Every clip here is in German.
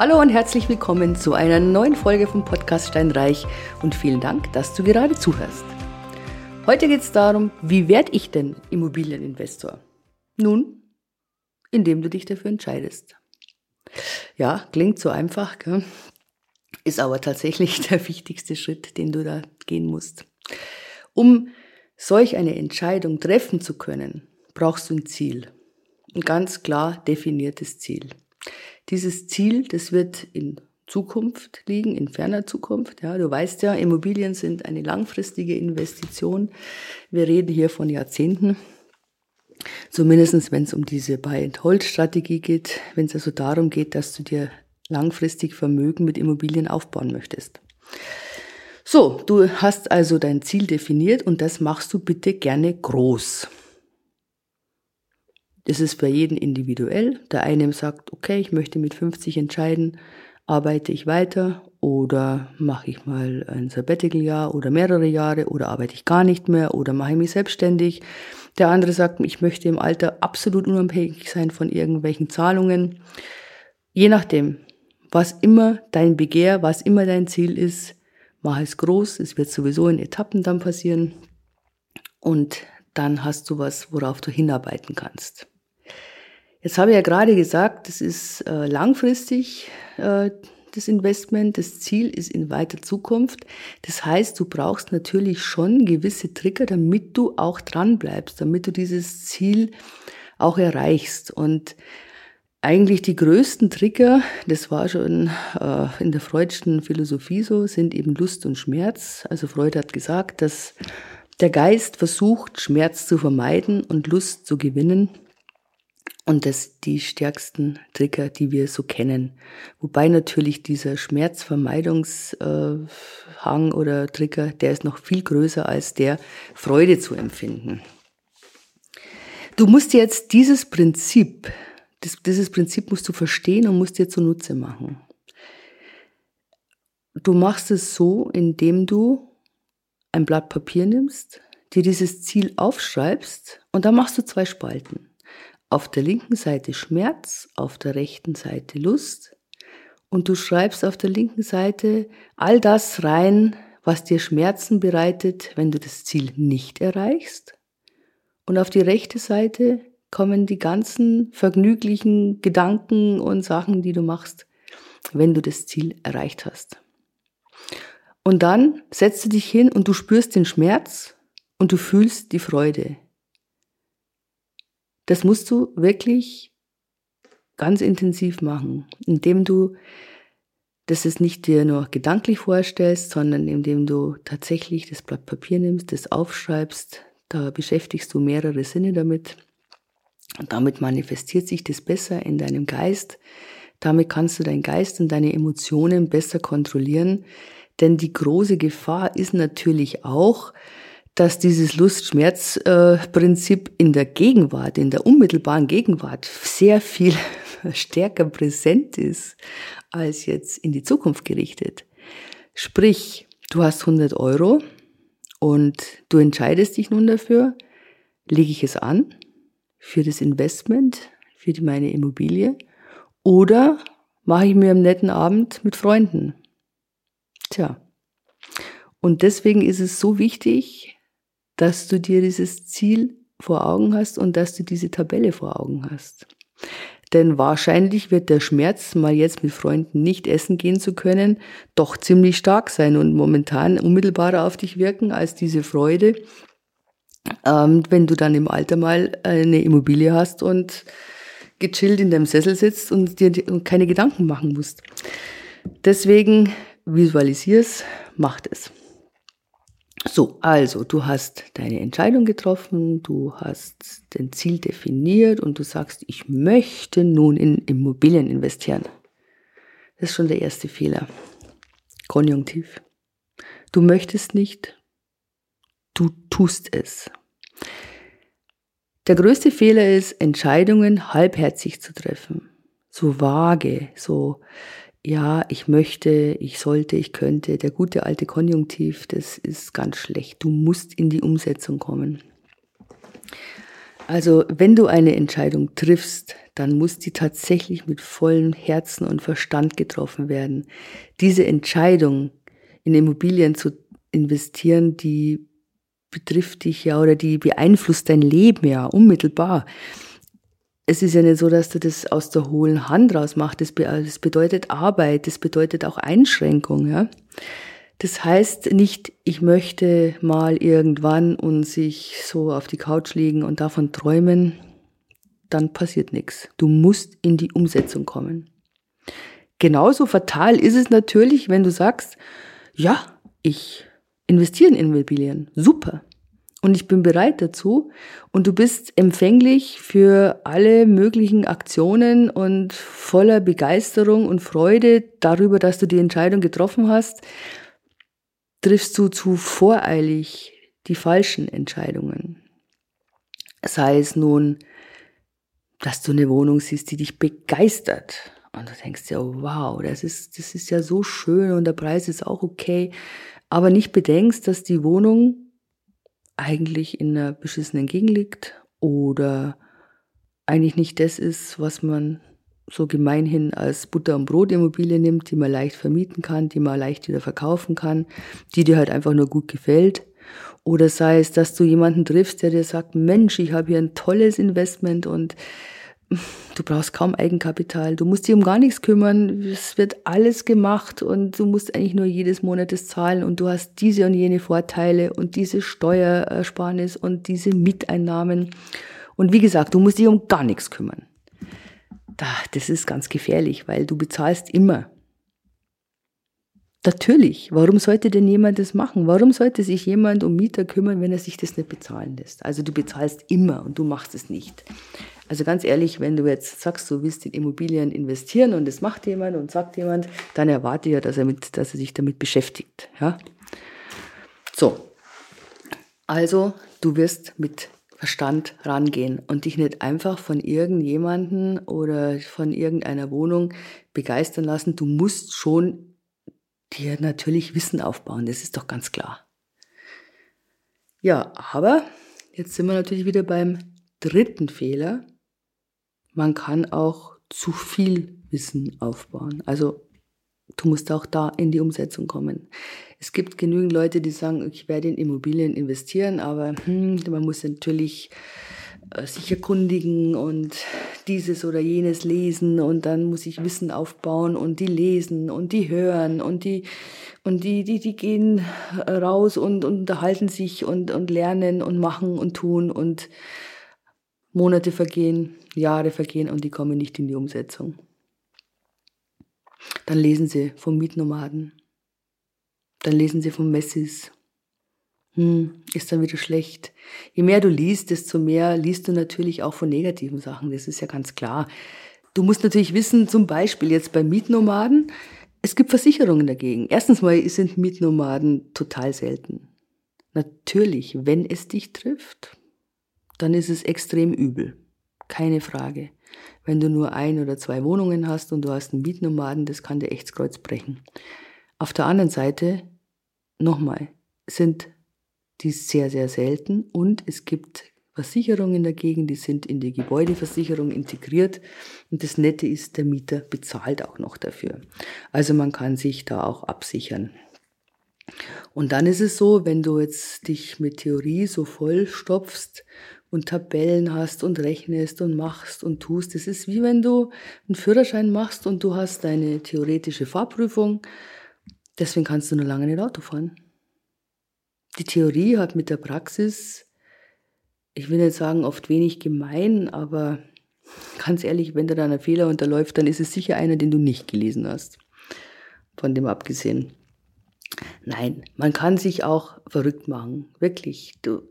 Hallo und herzlich willkommen zu einer neuen Folge vom Podcast Steinreich und vielen Dank, dass du gerade zuhörst. Heute geht es darum, wie werde ich denn Immobilieninvestor? Nun, indem du dich dafür entscheidest. Ja, klingt so einfach, gell? ist aber tatsächlich der wichtigste Schritt, den du da gehen musst. Um solch eine Entscheidung treffen zu können, brauchst du ein Ziel. Ein ganz klar definiertes Ziel. Dieses Ziel, das wird in Zukunft liegen, in ferner Zukunft. Ja, du weißt ja, Immobilien sind eine langfristige Investition. Wir reden hier von Jahrzehnten. Zumindest wenn es um diese Buy-and-Hold-Strategie geht, wenn es also darum geht, dass du dir langfristig Vermögen mit Immobilien aufbauen möchtest. So, du hast also dein Ziel definiert und das machst du bitte gerne groß. Das ist bei jedem individuell. Der eine sagt, okay, ich möchte mit 50 entscheiden, arbeite ich weiter oder mache ich mal ein Sabbatical-Jahr oder mehrere Jahre oder arbeite ich gar nicht mehr oder mache ich mich selbstständig. Der andere sagt, ich möchte im Alter absolut unabhängig sein von irgendwelchen Zahlungen. Je nachdem, was immer dein Begehr, was immer dein Ziel ist, mach es groß. Es wird sowieso in Etappen dann passieren. Und dann hast du was, worauf du hinarbeiten kannst. Jetzt habe ich ja gerade gesagt, das ist äh, langfristig äh, das Investment. Das Ziel ist in weiter Zukunft. Das heißt, du brauchst natürlich schon gewisse Trigger, damit du auch dran bleibst, damit du dieses Ziel auch erreichst. Und eigentlich die größten Trigger, das war schon äh, in der freudschen Philosophie so, sind eben Lust und Schmerz. Also Freud hat gesagt, dass der Geist versucht, Schmerz zu vermeiden und Lust zu gewinnen. Und das die stärksten Trigger, die wir so kennen. Wobei natürlich dieser Schmerzvermeidungshang äh, oder Trigger, der ist noch viel größer als der Freude zu empfinden. Du musst jetzt dieses Prinzip, dieses Prinzip musst du verstehen und musst dir zunutze machen. Du machst es so, indem du ein Blatt Papier nimmst, dir dieses Ziel aufschreibst und dann machst du zwei Spalten auf der linken Seite Schmerz, auf der rechten Seite Lust und du schreibst auf der linken Seite all das rein, was dir Schmerzen bereitet, wenn du das Ziel nicht erreichst. Und auf die rechte Seite kommen die ganzen vergnüglichen Gedanken und Sachen, die du machst, wenn du das Ziel erreicht hast. Und dann setzt du dich hin und du spürst den Schmerz und du fühlst die Freude. Das musst du wirklich ganz intensiv machen, indem du das ist nicht dir nur gedanklich vorstellst, sondern indem du tatsächlich das Blatt Papier nimmst, das aufschreibst, da beschäftigst du mehrere Sinne damit. Und damit manifestiert sich das besser in deinem Geist. Damit kannst du deinen Geist und deine Emotionen besser kontrollieren. Denn die große Gefahr ist natürlich auch, dass dieses Lust-Schmerz-Prinzip in der Gegenwart, in der unmittelbaren Gegenwart sehr viel stärker präsent ist als jetzt in die Zukunft gerichtet. Sprich, du hast 100 Euro und du entscheidest dich nun dafür, lege ich es an für das Investment, für meine Immobilie oder mache ich mir einen netten Abend mit Freunden. Tja. Und deswegen ist es so wichtig, dass du dir dieses Ziel vor Augen hast und dass du diese Tabelle vor Augen hast. Denn wahrscheinlich wird der Schmerz, mal jetzt mit Freunden nicht essen gehen zu können, doch ziemlich stark sein und momentan unmittelbarer auf dich wirken als diese Freude, ähm, wenn du dann im Alter mal eine Immobilie hast und gechillt in deinem Sessel sitzt und dir keine Gedanken machen musst. Deswegen visualisier's, macht es. So, also du hast deine Entscheidung getroffen, du hast dein Ziel definiert und du sagst, ich möchte nun in Immobilien investieren. Das ist schon der erste Fehler. Konjunktiv. Du möchtest nicht, du tust es. Der größte Fehler ist, Entscheidungen halbherzig zu treffen. So vage, so ja, ich möchte, ich sollte, ich könnte, der gute alte Konjunktiv, das ist ganz schlecht. Du musst in die Umsetzung kommen. Also wenn du eine Entscheidung triffst, dann muss die tatsächlich mit vollem Herzen und Verstand getroffen werden. Diese Entscheidung in Immobilien zu investieren, die betrifft dich ja oder die beeinflusst dein Leben ja unmittelbar. Es ist ja nicht so, dass du das aus der hohlen Hand raus machst. Das, bedeutet Arbeit, das bedeutet auch Einschränkung, ja. Das heißt nicht, ich möchte mal irgendwann und sich so auf die Couch legen und davon träumen, dann passiert nichts. Du musst in die Umsetzung kommen. Genauso fatal ist es natürlich, wenn du sagst, ja, ich investiere in Immobilien. Super. Und ich bin bereit dazu. Und du bist empfänglich für alle möglichen Aktionen und voller Begeisterung und Freude darüber, dass du die Entscheidung getroffen hast triffst du zu voreilig die falschen Entscheidungen. Sei es nun, dass du eine Wohnung siehst, die dich begeistert. Und du denkst ja, wow, das ist, das ist ja so schön und der Preis ist auch okay. Aber nicht bedenkst, dass die Wohnung eigentlich in einer beschissenen Gegend liegt oder eigentlich nicht das ist, was man so gemeinhin als Butter- und Brotimmobilie nimmt, die man leicht vermieten kann, die man leicht wieder verkaufen kann, die dir halt einfach nur gut gefällt. Oder sei es, dass du jemanden triffst, der dir sagt, Mensch, ich habe hier ein tolles Investment und du brauchst kaum Eigenkapital, du musst dich um gar nichts kümmern, es wird alles gemacht und du musst eigentlich nur jedes Monat das zahlen und du hast diese und jene Vorteile und diese Steuersparnis und diese Miteinnahmen. Und wie gesagt, du musst dich um gar nichts kümmern das ist ganz gefährlich, weil du bezahlst immer. Natürlich, warum sollte denn jemand das machen? Warum sollte sich jemand um Mieter kümmern, wenn er sich das nicht bezahlen lässt? Also du bezahlst immer und du machst es nicht. Also ganz ehrlich, wenn du jetzt sagst, du willst in Immobilien investieren und das macht jemand und sagt jemand, dann erwarte ja, dass er, mit, dass er sich damit beschäftigt. Ja? So, also du wirst mit Verstand rangehen und dich nicht einfach von irgendjemanden oder von irgendeiner Wohnung begeistern lassen. Du musst schon dir natürlich Wissen aufbauen, das ist doch ganz klar. Ja, aber jetzt sind wir natürlich wieder beim dritten Fehler. Man kann auch zu viel Wissen aufbauen. Also du musst auch da in die Umsetzung kommen. Es gibt genügend Leute, die sagen, ich werde in Immobilien investieren, aber hm, man muss natürlich äh, sich erkundigen und dieses oder jenes lesen und dann muss ich Wissen aufbauen und die lesen und die hören und die und die die die gehen raus und, und unterhalten sich und und lernen und machen und tun und Monate vergehen, Jahre vergehen und die kommen nicht in die Umsetzung. Dann lesen sie vom Mietnomaden. Dann lesen sie vom Messis. Hm, ist dann wieder schlecht. Je mehr du liest, desto mehr liest du natürlich auch von negativen Sachen. Das ist ja ganz klar. Du musst natürlich wissen, zum Beispiel jetzt bei Mietnomaden, es gibt Versicherungen dagegen. Erstens mal sind Mietnomaden total selten. Natürlich, wenn es dich trifft, dann ist es extrem übel. Keine Frage. Wenn du nur ein oder zwei Wohnungen hast und du hast einen Mietnomaden, das kann dir echt das Kreuz brechen. Auf der anderen Seite, nochmal, sind die sehr, sehr selten und es gibt Versicherungen dagegen, die sind in die Gebäudeversicherung integriert und das Nette ist, der Mieter bezahlt auch noch dafür. Also man kann sich da auch absichern. Und dann ist es so, wenn du jetzt dich mit Theorie so vollstopfst und Tabellen hast und rechnest und machst und tust. Das ist wie wenn du einen Führerschein machst und du hast deine theoretische Fahrprüfung. Deswegen kannst du nur lange nicht Auto fahren. Die Theorie hat mit der Praxis, ich will nicht sagen oft wenig gemein, aber ganz ehrlich, wenn da dann ein Fehler unterläuft, dann ist es sicher einer, den du nicht gelesen hast. Von dem abgesehen. Nein, man kann sich auch verrückt machen. Wirklich. Du,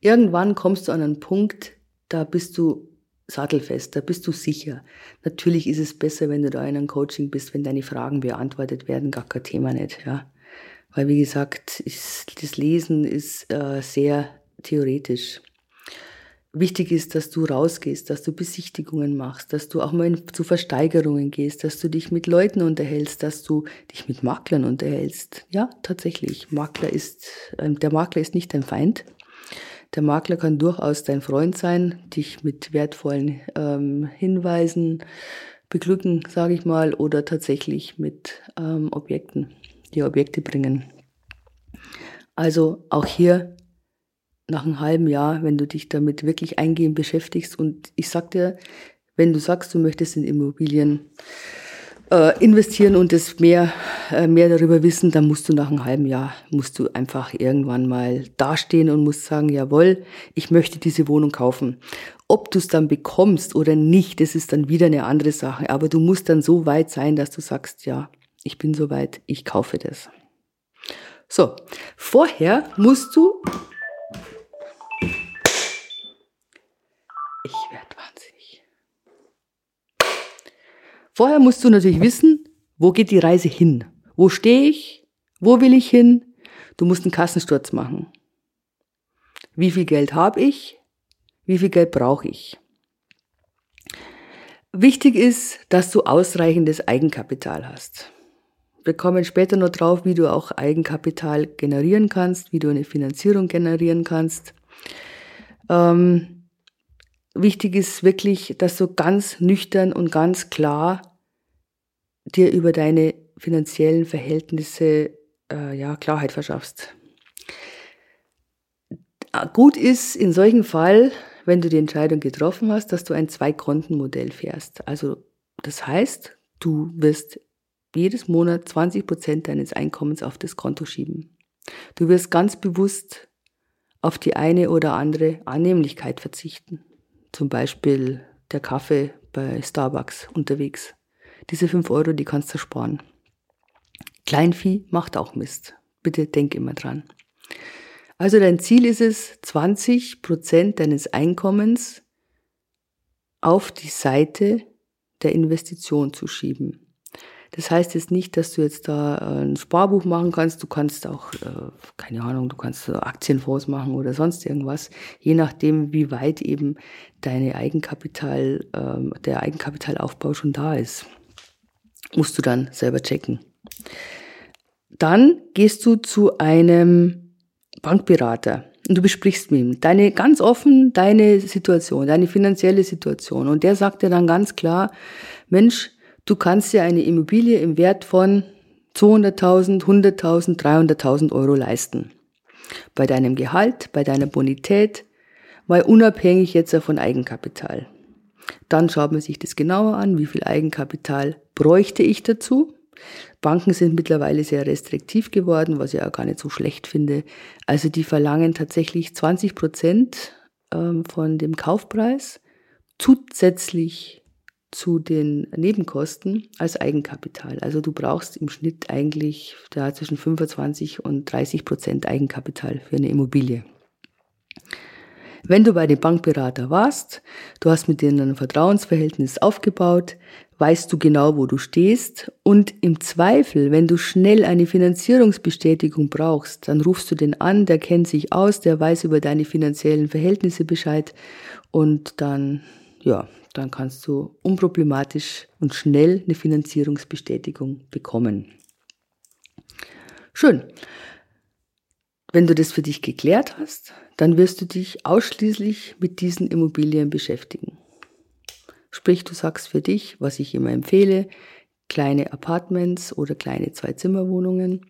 Irgendwann kommst du an einen Punkt, da bist du sattelfest, da bist du sicher. Natürlich ist es besser, wenn du da in einem Coaching bist, wenn deine Fragen beantwortet werden, gar kein Thema nicht, ja. Weil wie gesagt, ist, das Lesen ist äh, sehr theoretisch. Wichtig ist, dass du rausgehst, dass du Besichtigungen machst, dass du auch mal zu Versteigerungen gehst, dass du dich mit Leuten unterhältst, dass du dich mit Maklern unterhältst. Ja, tatsächlich. Makler ist, äh, der Makler ist nicht dein Feind. Der Makler kann durchaus dein Freund sein, dich mit wertvollen ähm, Hinweisen beglücken, sage ich mal, oder tatsächlich mit ähm, Objekten, die Objekte bringen. Also auch hier nach einem halben Jahr, wenn du dich damit wirklich eingehend beschäftigst und ich sag dir, wenn du sagst, du möchtest in Immobilien äh, investieren und es mehr, äh, mehr darüber wissen, dann musst du nach einem halben Jahr, musst du einfach irgendwann mal dastehen und musst sagen, jawohl, ich möchte diese Wohnung kaufen. Ob du es dann bekommst oder nicht, das ist dann wieder eine andere Sache. Aber du musst dann so weit sein, dass du sagst, ja, ich bin so weit, ich kaufe das. So, vorher musst du Ich werde wahnsinnig. Vorher musst du natürlich wissen, wo geht die Reise hin? Wo stehe ich? Wo will ich hin? Du musst einen Kassensturz machen. Wie viel Geld habe ich? Wie viel Geld brauche ich? Wichtig ist, dass du ausreichendes Eigenkapital hast. Wir kommen später noch drauf, wie du auch Eigenkapital generieren kannst, wie du eine Finanzierung generieren kannst. Ähm, wichtig ist wirklich, dass du ganz nüchtern und ganz klar dir über deine finanziellen Verhältnisse äh, ja, Klarheit verschaffst. Gut ist in solchen Fall, wenn du die Entscheidung getroffen hast, dass du ein Zwei-Konten-Modell fährst. Also das heißt, du wirst jedes Monat 20 Prozent deines Einkommens auf das Konto schieben. Du wirst ganz bewusst auf die eine oder andere Annehmlichkeit verzichten zum Beispiel der Kaffee bei Starbucks unterwegs. Diese 5 Euro, die kannst du sparen. Kleinvieh macht auch Mist. Bitte denk immer dran. Also dein Ziel ist es, 20 Prozent deines Einkommens auf die Seite der Investition zu schieben. Das heißt jetzt nicht, dass du jetzt da äh, ein Sparbuch machen kannst. Du kannst auch, äh, keine Ahnung, du kannst Aktienfonds machen oder sonst irgendwas. Je nachdem, wie weit eben deine Eigenkapital, ähm, der Eigenkapitalaufbau schon da ist. Musst du dann selber checken. Dann gehst du zu einem Bankberater und du besprichst mit ihm deine ganz offen deine Situation, deine finanzielle Situation und der sagt dir dann ganz klar, Mensch, Du kannst dir eine Immobilie im Wert von 200.000, 100.000, 300.000 Euro leisten. Bei deinem Gehalt, bei deiner Bonität, weil unabhängig jetzt von Eigenkapital. Dann schaut man sich das genauer an, wie viel Eigenkapital bräuchte ich dazu. Banken sind mittlerweile sehr restriktiv geworden, was ich auch gar nicht so schlecht finde. Also die verlangen tatsächlich 20 Prozent ähm, von dem Kaufpreis zusätzlich zu den Nebenkosten als Eigenkapital. Also du brauchst im Schnitt eigentlich da zwischen 25 und 30 Prozent Eigenkapital für eine Immobilie. Wenn du bei dem Bankberater warst, du hast mit denen ein Vertrauensverhältnis aufgebaut, weißt du genau, wo du stehst und im Zweifel, wenn du schnell eine Finanzierungsbestätigung brauchst, dann rufst du den an, der kennt sich aus, der weiß über deine finanziellen Verhältnisse Bescheid und dann, ja, dann kannst du unproblematisch und schnell eine Finanzierungsbestätigung bekommen. Schön. Wenn du das für dich geklärt hast, dann wirst du dich ausschließlich mit diesen Immobilien beschäftigen. Sprich, du sagst für dich, was ich immer empfehle, kleine Apartments oder kleine Zwei-Zimmer-Wohnungen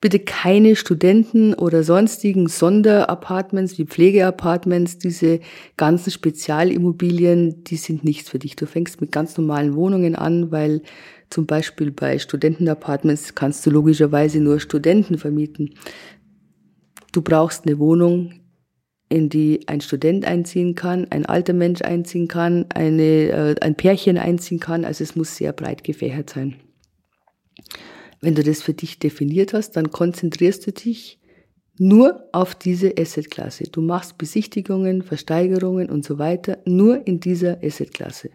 Bitte keine Studenten oder sonstigen Sonderapartments wie Pflegeapartments, diese ganzen Spezialimmobilien, die sind nichts für dich. Du fängst mit ganz normalen Wohnungen an, weil zum Beispiel bei Studentenapartments kannst du logischerweise nur Studenten vermieten. Du brauchst eine Wohnung, in die ein Student einziehen kann, ein alter Mensch einziehen kann, eine, äh, ein Pärchen einziehen kann. Also es muss sehr breit gefächert sein. Wenn du das für dich definiert hast, dann konzentrierst du dich nur auf diese Assetklasse. Du machst Besichtigungen, Versteigerungen und so weiter nur in dieser Assetklasse.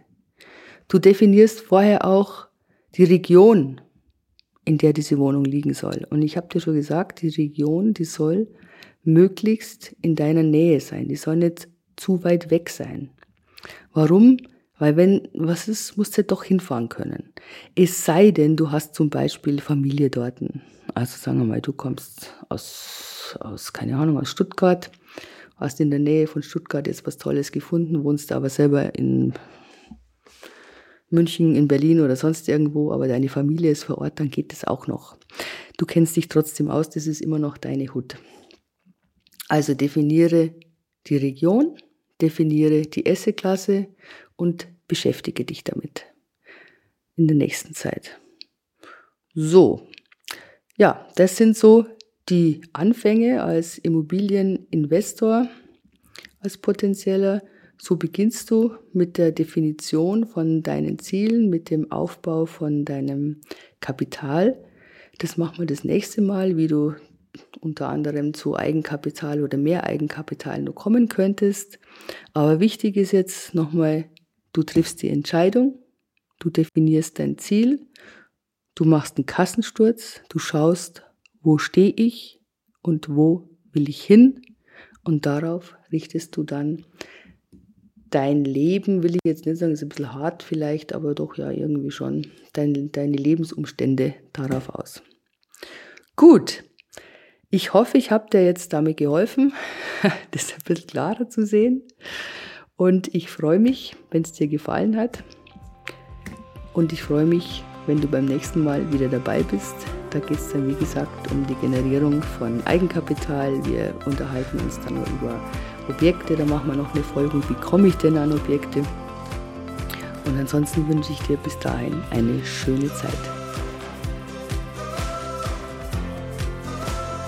Du definierst vorher auch die Region, in der diese Wohnung liegen soll. Und ich habe dir schon gesagt, die Region, die soll möglichst in deiner Nähe sein. Die soll nicht zu weit weg sein. Warum? Weil wenn was ist, musst du doch hinfahren können. Es sei denn, du hast zum Beispiel Familie dort. Also sagen wir mal, du kommst aus, aus keine Ahnung, aus Stuttgart, hast in der Nähe von Stuttgart jetzt was Tolles gefunden, wohnst aber selber in München, in Berlin oder sonst irgendwo, aber deine Familie ist vor Ort, dann geht das auch noch. Du kennst dich trotzdem aus, das ist immer noch deine Hut. Also definiere die Region, definiere die Esseklasse und beschäftige dich damit in der nächsten Zeit. So, ja, das sind so die Anfänge als Immobilieninvestor, als potenzieller. So beginnst du mit der Definition von deinen Zielen, mit dem Aufbau von deinem Kapital. Das machen wir das nächste Mal, wie du unter anderem zu Eigenkapital oder mehr Eigenkapital nur kommen könntest. Aber wichtig ist jetzt nochmal, du triffst die Entscheidung, du definierst dein Ziel, du machst einen Kassensturz, du schaust, wo stehe ich und wo will ich hin und darauf richtest du dann dein Leben, will ich jetzt nicht sagen, ist ein bisschen hart vielleicht, aber doch ja irgendwie schon dein, deine Lebensumstände darauf aus. Gut, ich hoffe, ich habe dir jetzt damit geholfen, das ein bisschen klarer zu sehen. Und ich freue mich, wenn es dir gefallen hat. Und ich freue mich, wenn du beim nächsten Mal wieder dabei bist. Da geht es dann, wie gesagt, um die Generierung von Eigenkapital. Wir unterhalten uns dann über Objekte. Da machen wir noch eine Folge, wie komme ich denn an Objekte. Und ansonsten wünsche ich dir bis dahin eine schöne Zeit.